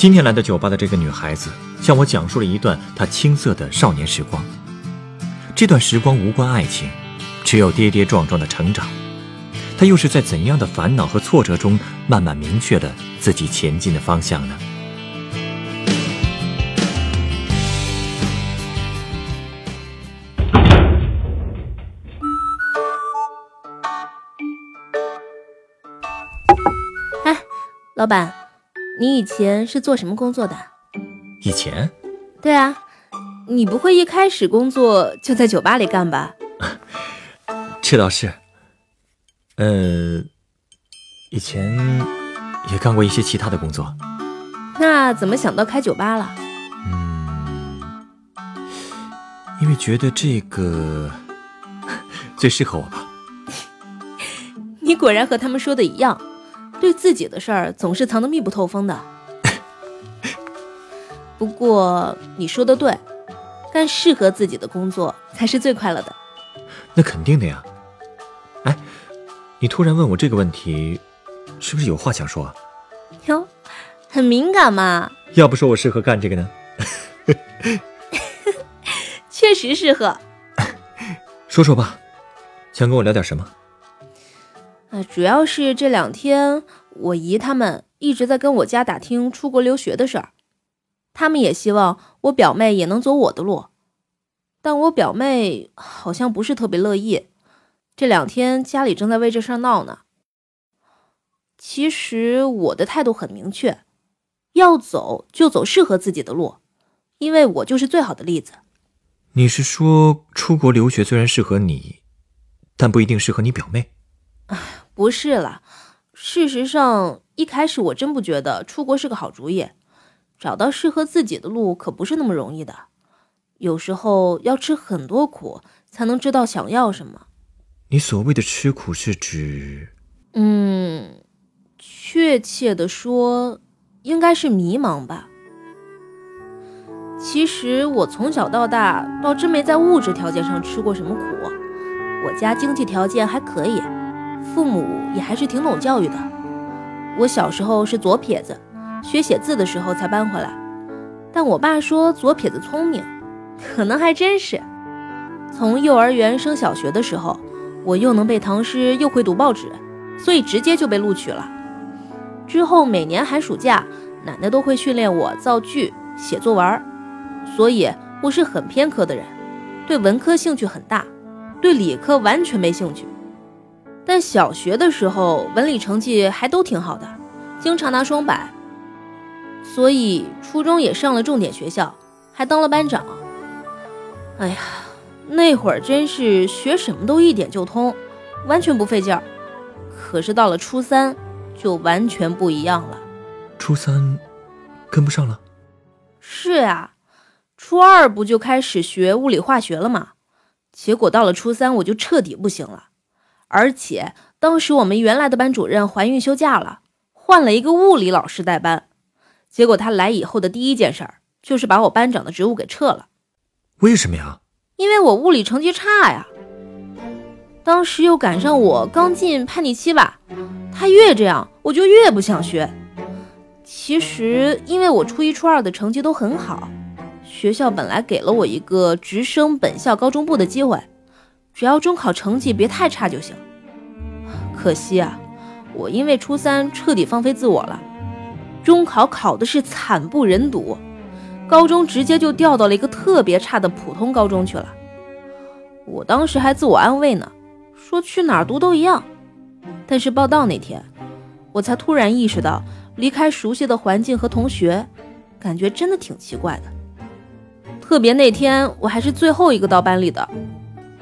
今天来到酒吧的这个女孩子，向我讲述了一段她青涩的少年时光。这段时光无关爱情，只有跌跌撞撞的成长。她又是在怎样的烦恼和挫折中，慢慢明确了自己前进的方向呢？哎，老板，你以前是做什么工作的？以前，对啊，你不会一开始工作就在酒吧里干吧？这倒是。呃，以前也干过一些其他的工作。那怎么想到开酒吧了？嗯，因为觉得这个 最适合我吧。你果然和他们说的一样，对自己的事儿总是藏得密不透风的。不过你说的对，干适合自己的工作才是最快乐的。那肯定的呀。哎，你突然问我这个问题，是不是有话想说啊？哟，很敏感嘛。要不说我适合干这个呢？确实适合。说说吧，想跟我聊点什么？呃，主要是这两天我姨他们一直在跟我家打听出国留学的事儿，他们也希望我表妹也能走我的路，但我表妹好像不是特别乐意。这两天家里正在为这事儿闹呢。其实我的态度很明确，要走就走适合自己的路，因为我就是最好的例子。你是说出国留学虽然适合你，但不一定适合你表妹？不是了，事实上一开始我真不觉得出国是个好主意，找到适合自己的路可不是那么容易的，有时候要吃很多苦才能知道想要什么。你所谓的吃苦是指……嗯，确切的说，应该是迷茫吧。其实我从小到大倒真没在物质条件上吃过什么苦，我家经济条件还可以，父母也还是挺懂教育的。我小时候是左撇子，学写字的时候才搬回来，但我爸说左撇子聪明，可能还真是。从幼儿园升小学的时候，我又能背唐诗又会读报纸，所以直接就被录取了。之后每年寒暑假，奶奶都会训练我造句、写作文。所以我是很偏科的人，对文科兴趣很大，对理科完全没兴趣。但小学的时候文理成绩还都挺好的，经常拿双百。所以初中也上了重点学校，还当了班长。哎呀，那会儿真是学什么都一点就通，完全不费劲儿。可是到了初三，就完全不一样了。初三，跟不上了。是呀。初二不就开始学物理化学了吗？结果到了初三我就彻底不行了，而且当时我们原来的班主任怀孕休假了，换了一个物理老师代班。结果他来以后的第一件事儿就是把我班长的职务给撤了。为什么呀？因为我物理成绩差呀。当时又赶上我刚进叛逆期吧，他越这样我就越不想学。其实因为我初一初二的成绩都很好。学校本来给了我一个直升本校高中部的机会，只要中考成绩别太差就行。可惜啊，我因为初三彻底放飞自我了，中考考的是惨不忍睹，高中直接就调到了一个特别差的普通高中去了。我当时还自我安慰呢，说去哪儿读都一样。但是报到那天，我才突然意识到，离开熟悉的环境和同学，感觉真的挺奇怪的。特别那天，我还是最后一个到班里的，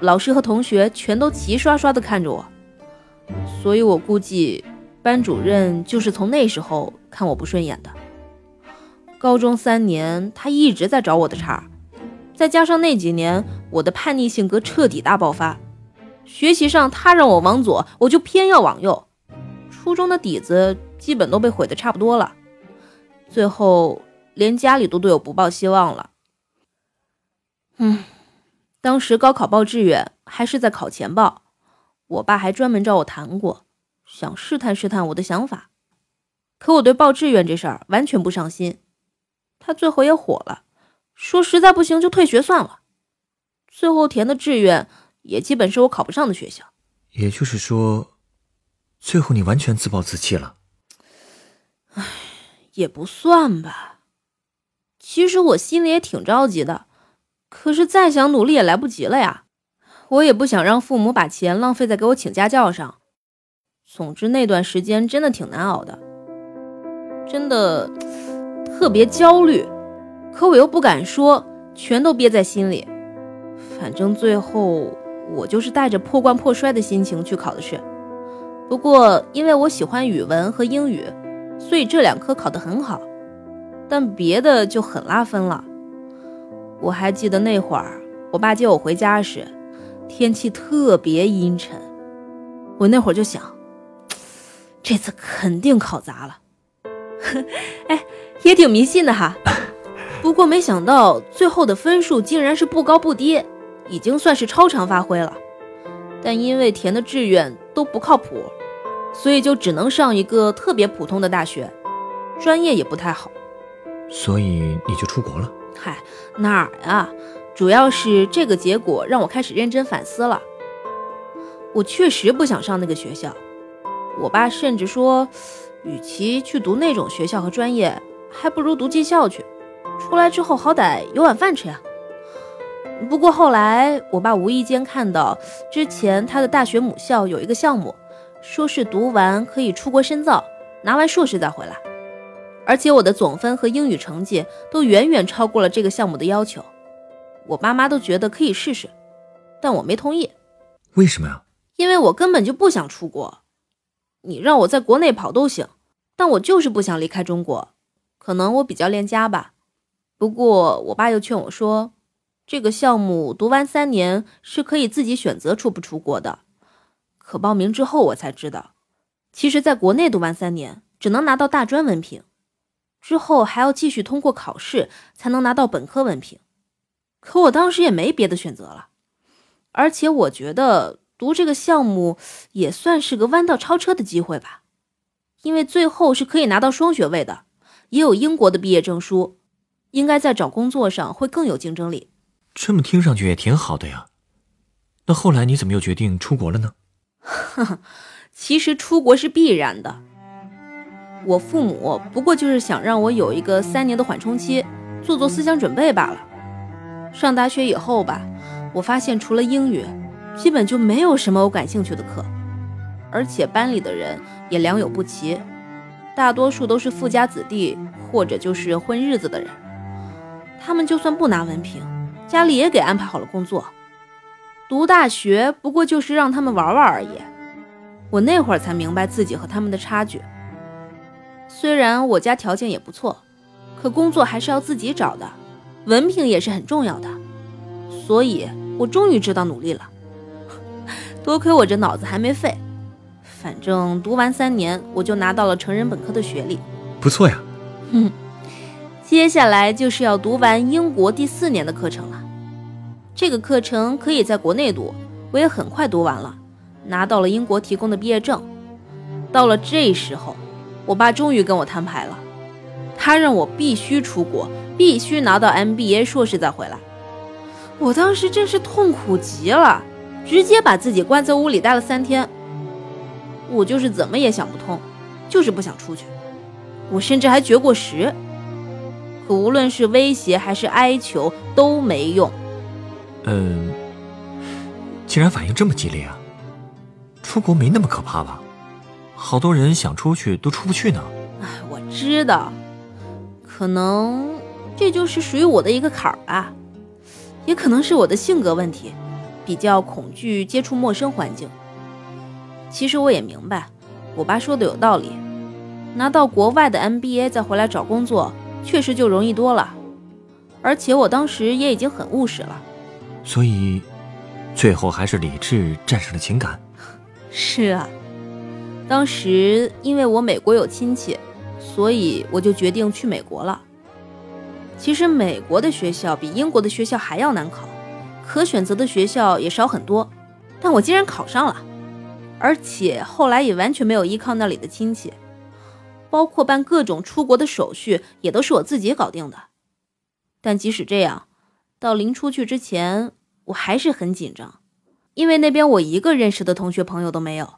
老师和同学全都齐刷刷的看着我，所以我估计班主任就是从那时候看我不顺眼的。高中三年，他一直在找我的茬，再加上那几年我的叛逆性格彻底大爆发，学习上他让我往左，我就偏要往右，初中的底子基本都被毁得差不多了，最后连家里都对我不抱希望了。嗯，当时高考报志愿还是在考前报，我爸还专门找我谈过，想试探试探我的想法，可我对报志愿这事儿完全不上心，他最后也火了。说实在不行就退学算了，最后填的志愿也基本是我考不上的学校。也就是说，最后你完全自暴自弃了。唉，也不算吧。其实我心里也挺着急的，可是再想努力也来不及了呀。我也不想让父母把钱浪费在给我请家教上。总之那段时间真的挺难熬的，真的特别焦虑。可我又不敢说，全都憋在心里。反正最后我就是带着破罐破摔的心情去考的试。不过因为我喜欢语文和英语，所以这两科考得很好。但别的就很拉分了。我还记得那会儿，我爸接我回家时，天气特别阴沉。我那会儿就想，这次肯定考砸了。哎，也挺迷信的哈。不过没想到最后的分数竟然是不高不低，已经算是超常发挥了。但因为填的志愿都不靠谱，所以就只能上一个特别普通的大学，专业也不太好。所以你就出国了？嗨，哪儿呀？主要是这个结果让我开始认真反思了。我确实不想上那个学校，我爸甚至说，与其去读那种学校和专业，还不如读技校去。出来之后好歹有碗饭吃呀。不过后来我爸无意间看到之前他的大学母校有一个项目，说是读完可以出国深造，拿完硕士再回来。而且我的总分和英语成绩都远远超过了这个项目的要求，我爸妈都觉得可以试试，但我没同意。为什么呀？因为我根本就不想出国。你让我在国内跑都行，但我就是不想离开中国。可能我比较恋家吧。不过，我爸又劝我说，这个项目读完三年是可以自己选择出不出国的。可报名之后，我才知道，其实在国内读完三年只能拿到大专文凭，之后还要继续通过考试才能拿到本科文凭。可我当时也没别的选择了，而且我觉得读这个项目也算是个弯道超车的机会吧，因为最后是可以拿到双学位的，也有英国的毕业证书。应该在找工作上会更有竞争力。这么听上去也挺好的呀。那后来你怎么又决定出国了呢？其实出国是必然的。我父母不过就是想让我有一个三年的缓冲期，做做思想准备罢了。上大学以后吧，我发现除了英语，基本就没有什么我感兴趣的课，而且班里的人也良莠不齐，大多数都是富家子弟或者就是混日子的人。他们就算不拿文凭，家里也给安排好了工作。读大学不过就是让他们玩玩而已。我那会儿才明白自己和他们的差距。虽然我家条件也不错，可工作还是要自己找的，文凭也是很重要的。所以我终于知道努力了。多亏我这脑子还没废，反正读完三年，我就拿到了成人本科的学历，不错呀。哼。接下来就是要读完英国第四年的课程了，这个课程可以在国内读，我也很快读完了，拿到了英国提供的毕业证。到了这时候，我爸终于跟我摊牌了，他让我必须出国，必须拿到 MBA 硕士再回来。我当时真是痛苦极了，直接把自己关在屋里待了三天。我就是怎么也想不通，就是不想出去，我甚至还绝过食。可无论是威胁还是哀求都没用。嗯，既然反应这么激烈啊，出国没那么可怕吧？好多人想出去都出不去呢。哎，我知道，可能这就是属于我的一个坎儿吧，也可能是我的性格问题，比较恐惧接触陌生环境。其实我也明白，我爸说的有道理，拿到国外的 MBA 再回来找工作。确实就容易多了，而且我当时也已经很务实了。所以，最后还是理智战胜了情感。是啊，当时因为我美国有亲戚，所以我就决定去美国了。其实美国的学校比英国的学校还要难考，可选择的学校也少很多，但我竟然考上了，而且后来也完全没有依靠那里的亲戚，包括办各种出国的手续也都是我自己搞定的。但即使这样，到临出去之前，我还是很紧张，因为那边我一个认识的同学朋友都没有，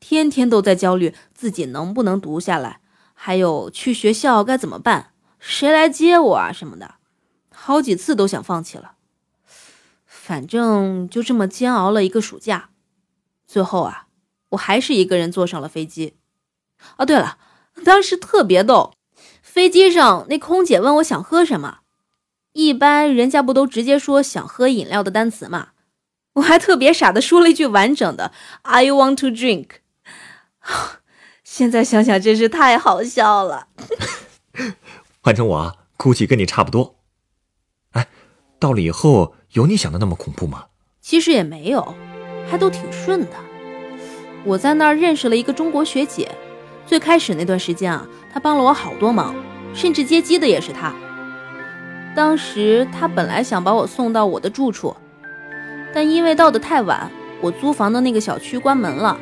天天都在焦虑自己能不能读下来，还有去学校该怎么办。谁来接我啊？什么的，好几次都想放弃了。反正就这么煎熬了一个暑假，最后啊，我还是一个人坐上了飞机。哦，对了，当时特别逗，飞机上那空姐问我想喝什么，一般人家不都直接说想喝饮料的单词吗？我还特别傻的说了一句完整的 “I want to drink”。现在想想真是太好笑了。换成我啊，估计跟你差不多。哎，到了以后有你想的那么恐怖吗？其实也没有，还都挺顺的。我在那儿认识了一个中国学姐，最开始那段时间啊，她帮了我好多忙，甚至接机的也是她。当时她本来想把我送到我的住处，但因为到的太晚，我租房的那个小区关门了，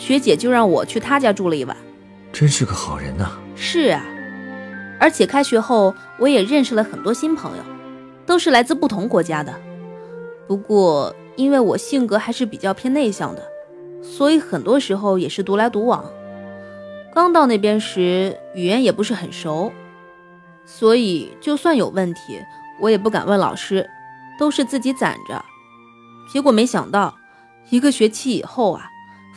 学姐就让我去她家住了一晚。真是个好人呐。是啊。而且开学后，我也认识了很多新朋友，都是来自不同国家的。不过，因为我性格还是比较偏内向的，所以很多时候也是独来独往。刚到那边时，语言也不是很熟，所以就算有问题，我也不敢问老师，都是自己攒着。结果没想到，一个学期以后啊，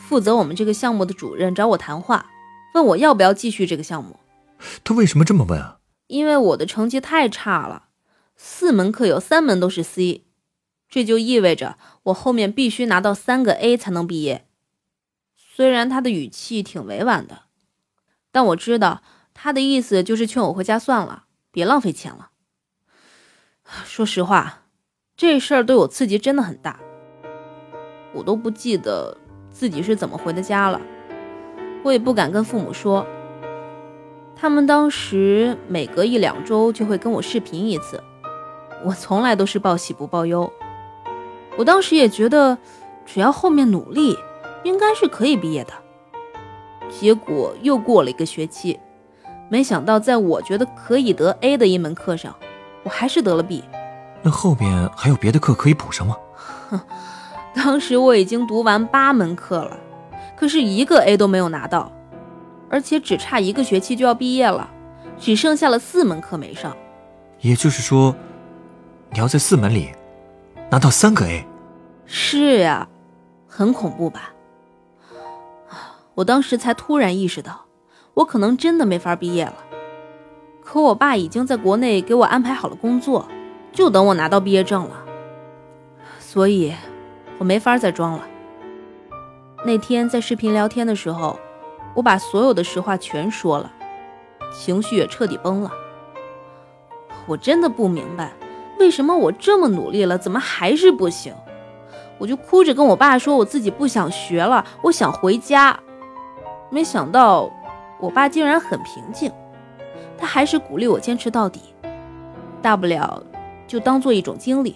负责我们这个项目的主任找我谈话，问我要不要继续这个项目。他为什么这么问啊？因为我的成绩太差了，四门课有三门都是 C，这就意味着我后面必须拿到三个 A 才能毕业。虽然他的语气挺委婉的，但我知道他的意思就是劝我回家算了，别浪费钱了。说实话，这事儿对我刺激真的很大，我都不记得自己是怎么回的家了，我也不敢跟父母说。他们当时每隔一两周就会跟我视频一次，我从来都是报喜不报忧。我当时也觉得，只要后面努力，应该是可以毕业的。结果又过了一个学期，没想到在我觉得可以得 A 的一门课上，我还是得了 B。那后面还有别的课可以补上吗？哼，当时我已经读完八门课了，可是一个 A 都没有拿到。而且只差一个学期就要毕业了，只剩下了四门课没上。也就是说，你要在四门里拿到三个 A。是呀，很恐怖吧？我当时才突然意识到，我可能真的没法毕业了。可我爸已经在国内给我安排好了工作，就等我拿到毕业证了。所以，我没法再装了。那天在视频聊天的时候。我把所有的实话全说了，情绪也彻底崩了。我真的不明白，为什么我这么努力了，怎么还是不行？我就哭着跟我爸说，我自己不想学了，我想回家。没想到，我爸竟然很平静，他还是鼓励我坚持到底，大不了就当做一种经历，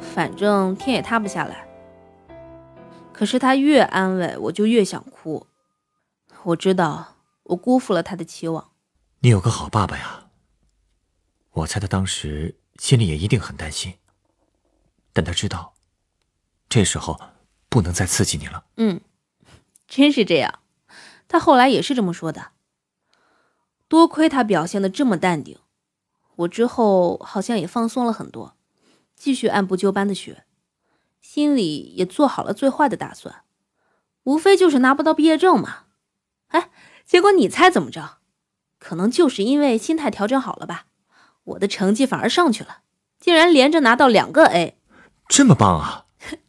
反正天也塌不下来。可是他越安慰，我就越想哭。我知道我辜负了他的期望。你有个好爸爸呀。我猜他当时心里也一定很担心，但他知道，这时候不能再刺激你了。嗯，真是这样。他后来也是这么说的。多亏他表现的这么淡定，我之后好像也放松了很多，继续按部就班的学，心里也做好了最坏的打算，无非就是拿不到毕业证嘛。哎，结果你猜怎么着？可能就是因为心态调整好了吧，我的成绩反而上去了，竟然连着拿到两个 A，这么棒啊！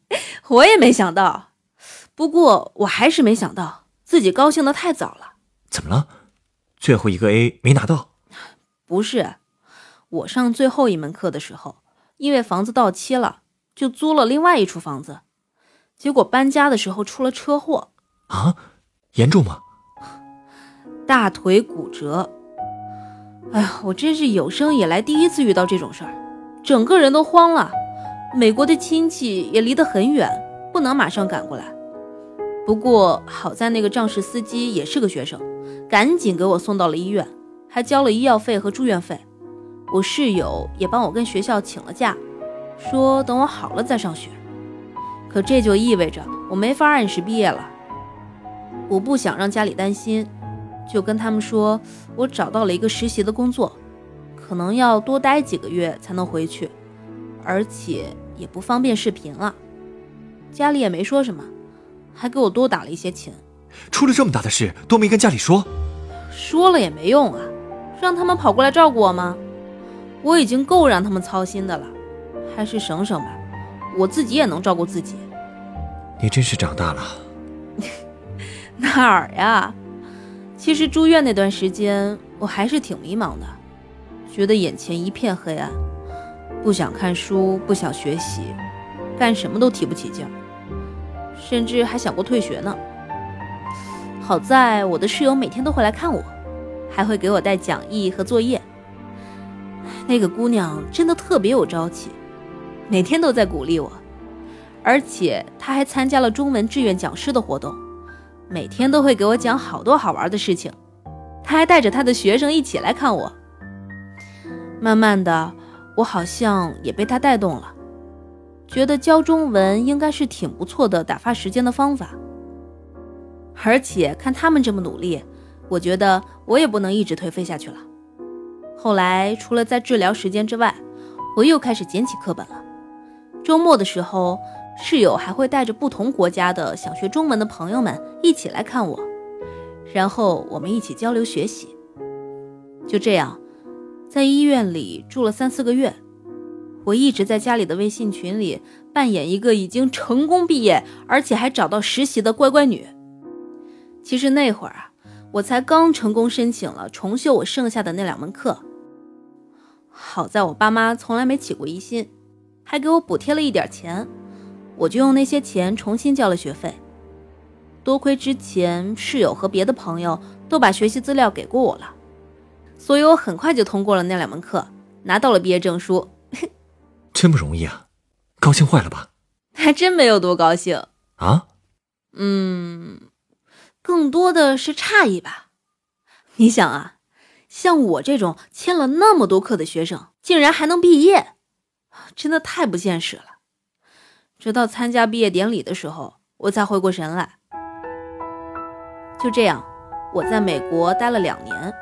我也没想到，不过我还是没想到自己高兴的太早了。怎么了？最后一个 A 没拿到？不是，我上最后一门课的时候，因为房子到期了，就租了另外一处房子。结果搬家的时候出了车祸，啊，严重吗？大腿骨折。哎呀，我真是有生以来第一次遇到这种事儿，整个人都慌了。美国的亲戚也离得很远，不能马上赶过来。不过好在那个肇事司机也是个学生，赶紧给我送到了医院，还交了医药费和住院费。我室友也帮我跟学校请了假，说等我好了再上学。可这就意味着我没法按时毕业了。我不想让家里担心，就跟他们说我找到了一个实习的工作，可能要多待几个月才能回去，而且也不方便视频了。家里也没说什么。还给我多打了一些钱，出了这么大的事都没跟家里说，说了也没用啊，让他们跑过来照顾我吗？我已经够让他们操心的了，还是省省吧，我自己也能照顾自己。你真是长大了，哪儿呀？其实住院那段时间我还是挺迷茫的，觉得眼前一片黑暗，不想看书，不想学习，干什么都提不起劲儿。甚至还想过退学呢。好在我的室友每天都会来看我，还会给我带讲义和作业。那个姑娘真的特别有朝气，每天都在鼓励我，而且他还参加了中文志愿讲师的活动，每天都会给我讲好多好玩的事情。他还带着他的学生一起来看我。慢慢的，我好像也被他带动了。觉得教中文应该是挺不错的打发时间的方法，而且看他们这么努力，我觉得我也不能一直颓废下去了。后来除了在治疗时间之外，我又开始捡起课本了。周末的时候，室友还会带着不同国家的想学中文的朋友们一起来看我，然后我们一起交流学习。就这样，在医院里住了三四个月。我一直在家里的微信群里扮演一个已经成功毕业，而且还找到实习的乖乖女。其实那会儿啊，我才刚成功申请了重修我剩下的那两门课。好在我爸妈从来没起过疑心，还给我补贴了一点钱，我就用那些钱重新交了学费。多亏之前室友和别的朋友都把学习资料给过我了，所以我很快就通过了那两门课，拿到了毕业证书。真不容易啊，高兴坏了吧？还真没有多高兴啊。嗯，更多的是诧异吧。你想啊，像我这种欠了那么多课的学生，竟然还能毕业，真的太不现实了。直到参加毕业典礼的时候，我才回过神来。就这样，我在美国待了两年，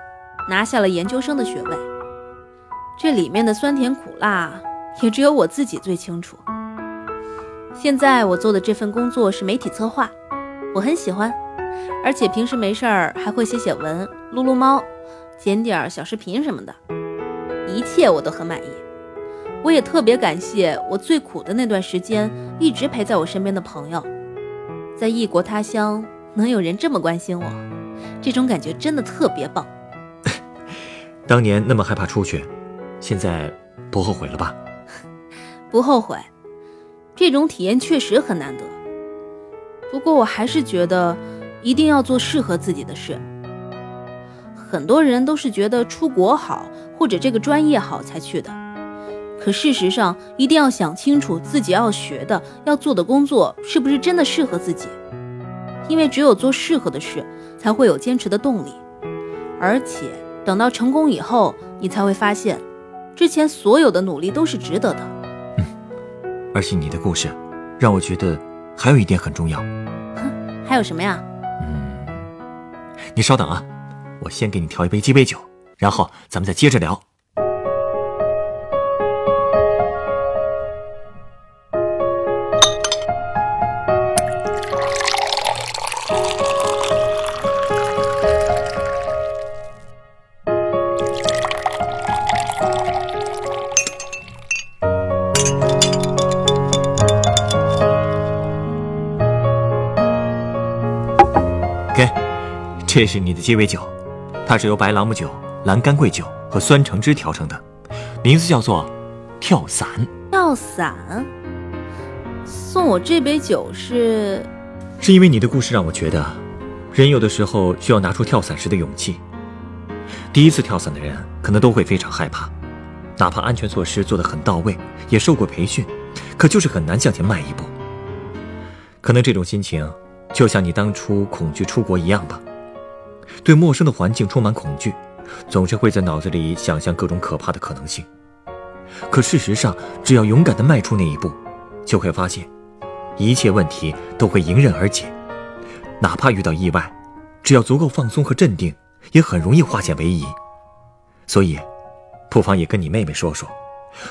拿下了研究生的学位。这里面的酸甜苦辣。也只有我自己最清楚。现在我做的这份工作是媒体策划，我很喜欢，而且平时没事儿还会写写文、撸撸猫、剪点小视频什么的，一切我都很满意。我也特别感谢我最苦的那段时间一直陪在我身边的朋友，在异国他乡能有人这么关心我，这种感觉真的特别棒。当年那么害怕出去，现在不后悔了吧？不后悔，这种体验确实很难得。不过我还是觉得，一定要做适合自己的事。很多人都是觉得出国好，或者这个专业好才去的。可事实上，一定要想清楚自己要学的、要做的工作是不是真的适合自己。因为只有做适合的事，才会有坚持的动力。而且等到成功以后，你才会发现，之前所有的努力都是值得的。嗯而且你的故事，让我觉得还有一点很重要。哼，还有什么呀？嗯，你稍等啊，我先给你调一杯鸡尾酒，然后咱们再接着聊。这是你的鸡尾酒，它是由白朗姆酒、蓝干桂酒和酸橙汁调成的，名字叫做跳伞。跳伞？送我这杯酒是？是因为你的故事让我觉得，人有的时候需要拿出跳伞时的勇气。第一次跳伞的人可能都会非常害怕，哪怕安全措施做得很到位，也受过培训，可就是很难向前迈一步。可能这种心情，就像你当初恐惧出国一样吧。对陌生的环境充满恐惧，总是会在脑子里想象各种可怕的可能性。可事实上，只要勇敢地迈出那一步，就会发现，一切问题都会迎刃而解。哪怕遇到意外，只要足够放松和镇定，也很容易化险为夷。所以，不妨也跟你妹妹说说，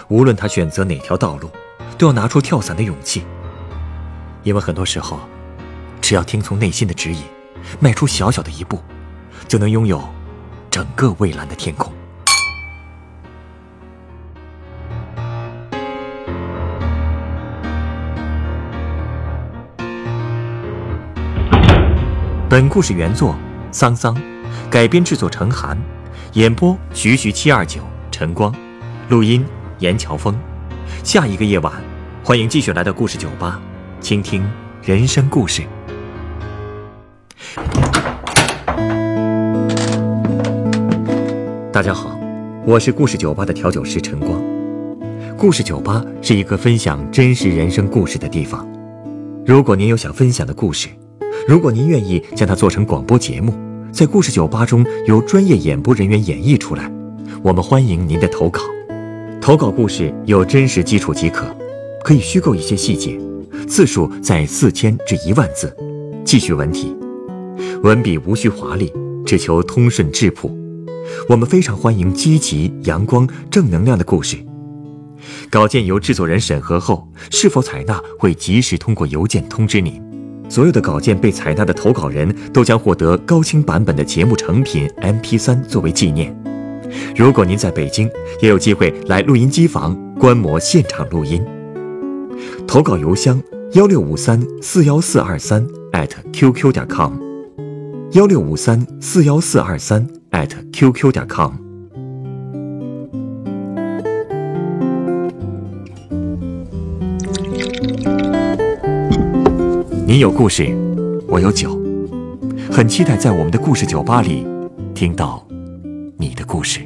无论她选择哪条道路，都要拿出跳伞的勇气。因为很多时候，只要听从内心的指引，迈出小小的一步，就能拥有整个蔚蓝的天空。本故事原作桑桑，改编制作陈寒，演播徐徐七二九晨光，录音严乔峰。下一个夜晚，欢迎继续来到故事酒吧，倾听人生故事。大家好，我是故事酒吧的调酒师陈光。故事酒吧是一个分享真实人生故事的地方。如果您有想分享的故事，如果您愿意将它做成广播节目，在故事酒吧中由专业演播人员演绎出来，我们欢迎您的投稿。投稿故事有真实基础即可，可以虚构一些细节，字数在四千至一万字，记叙文体，文笔无需华丽，只求通顺质朴。我们非常欢迎积极、阳光、正能量的故事。稿件由制作人审核后，是否采纳会及时通过邮件通知您。所有的稿件被采纳的投稿人都将获得高清版本的节目成品 MP3 作为纪念。如果您在北京，也有机会来录音机房观摩现场录音。投稿邮箱：幺六五三四幺四二三 @QQ 点 com，幺六五三四幺四二三 at @QQ 点 com。你有故事，我有酒，很期待在我们的故事酒吧里听到你的故事。